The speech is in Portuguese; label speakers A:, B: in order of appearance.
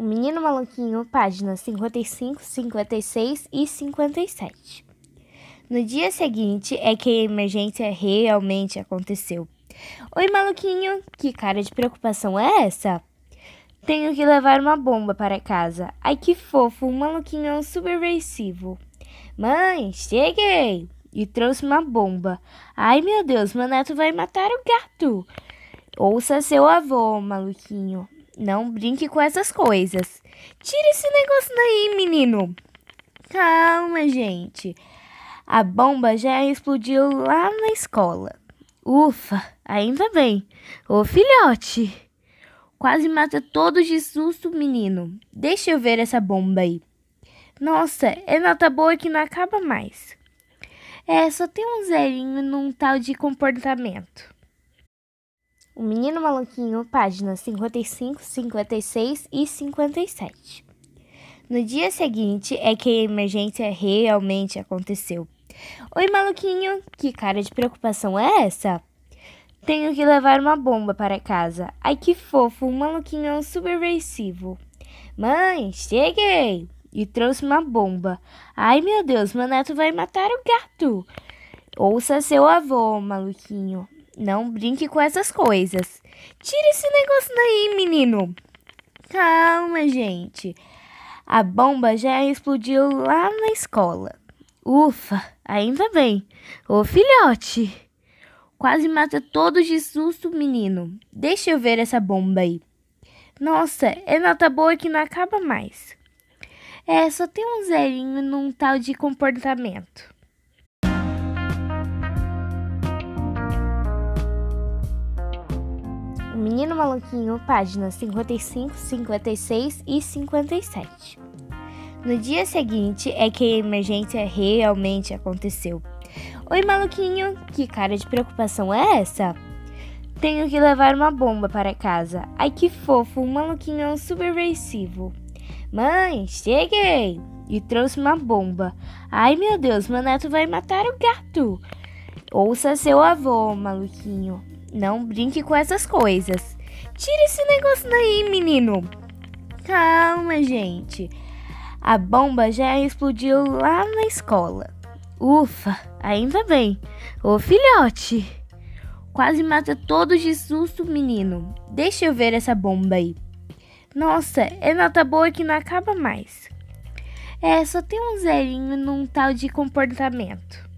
A: O Menino Maluquinho, páginas 55, 56 e 57. No dia seguinte é que a emergência realmente aconteceu. Oi, maluquinho, que cara de preocupação é essa? Tenho que levar uma bomba para casa. Ai, que fofo, um maluquinho subversivo. Mãe, cheguei! E trouxe uma bomba. Ai, meu Deus, meu neto vai matar o gato. Ouça seu avô, maluquinho. Não brinque com essas coisas. Tira esse negócio daí, menino. Calma, gente. A bomba já explodiu lá na escola. Ufa, ainda bem. Ô filhote. Quase mata todos de susto, menino. Deixa eu ver essa bomba aí. Nossa, é nota boa que não acaba mais. É, só tem um zerinho num tal de comportamento. O Menino Maluquinho, páginas 55, 56 e 57. No dia seguinte é que a emergência realmente aconteceu. Oi, maluquinho, que cara de preocupação é essa? Tenho que levar uma bomba para casa. Ai, que fofo, um maluquinho subversivo. Mãe, cheguei! E trouxe uma bomba. Ai, meu Deus, meu neto vai matar o gato. Ouça seu avô, maluquinho. Não brinque com essas coisas. Tira esse negócio daí, menino. Calma, gente. A bomba já explodiu lá na escola. Ufa, ainda bem. Ô filhote. Quase mata todos de susto, menino. Deixa eu ver essa bomba aí. Nossa, é nota boa que não acaba mais. É, só tem um zerinho num tal de comportamento. Menino Maluquinho, páginas 55, 56 e 57. No dia seguinte é que a emergência realmente aconteceu. Oi, maluquinho, que cara de preocupação é essa? Tenho que levar uma bomba para casa. Ai, que fofo, um maluquinho subversivo. Mãe, cheguei! E trouxe uma bomba. Ai, meu Deus, meu neto vai matar o gato. Ouça seu avô, maluquinho. Não brinque com essas coisas. Tira esse negócio daí, menino. Calma, gente. A bomba já explodiu lá na escola. Ufa, ainda bem. Ô filhote. Quase mata todos de susto, menino. Deixa eu ver essa bomba aí. Nossa, é nota boa que não acaba mais. É, só tem um zerinho num tal de comportamento.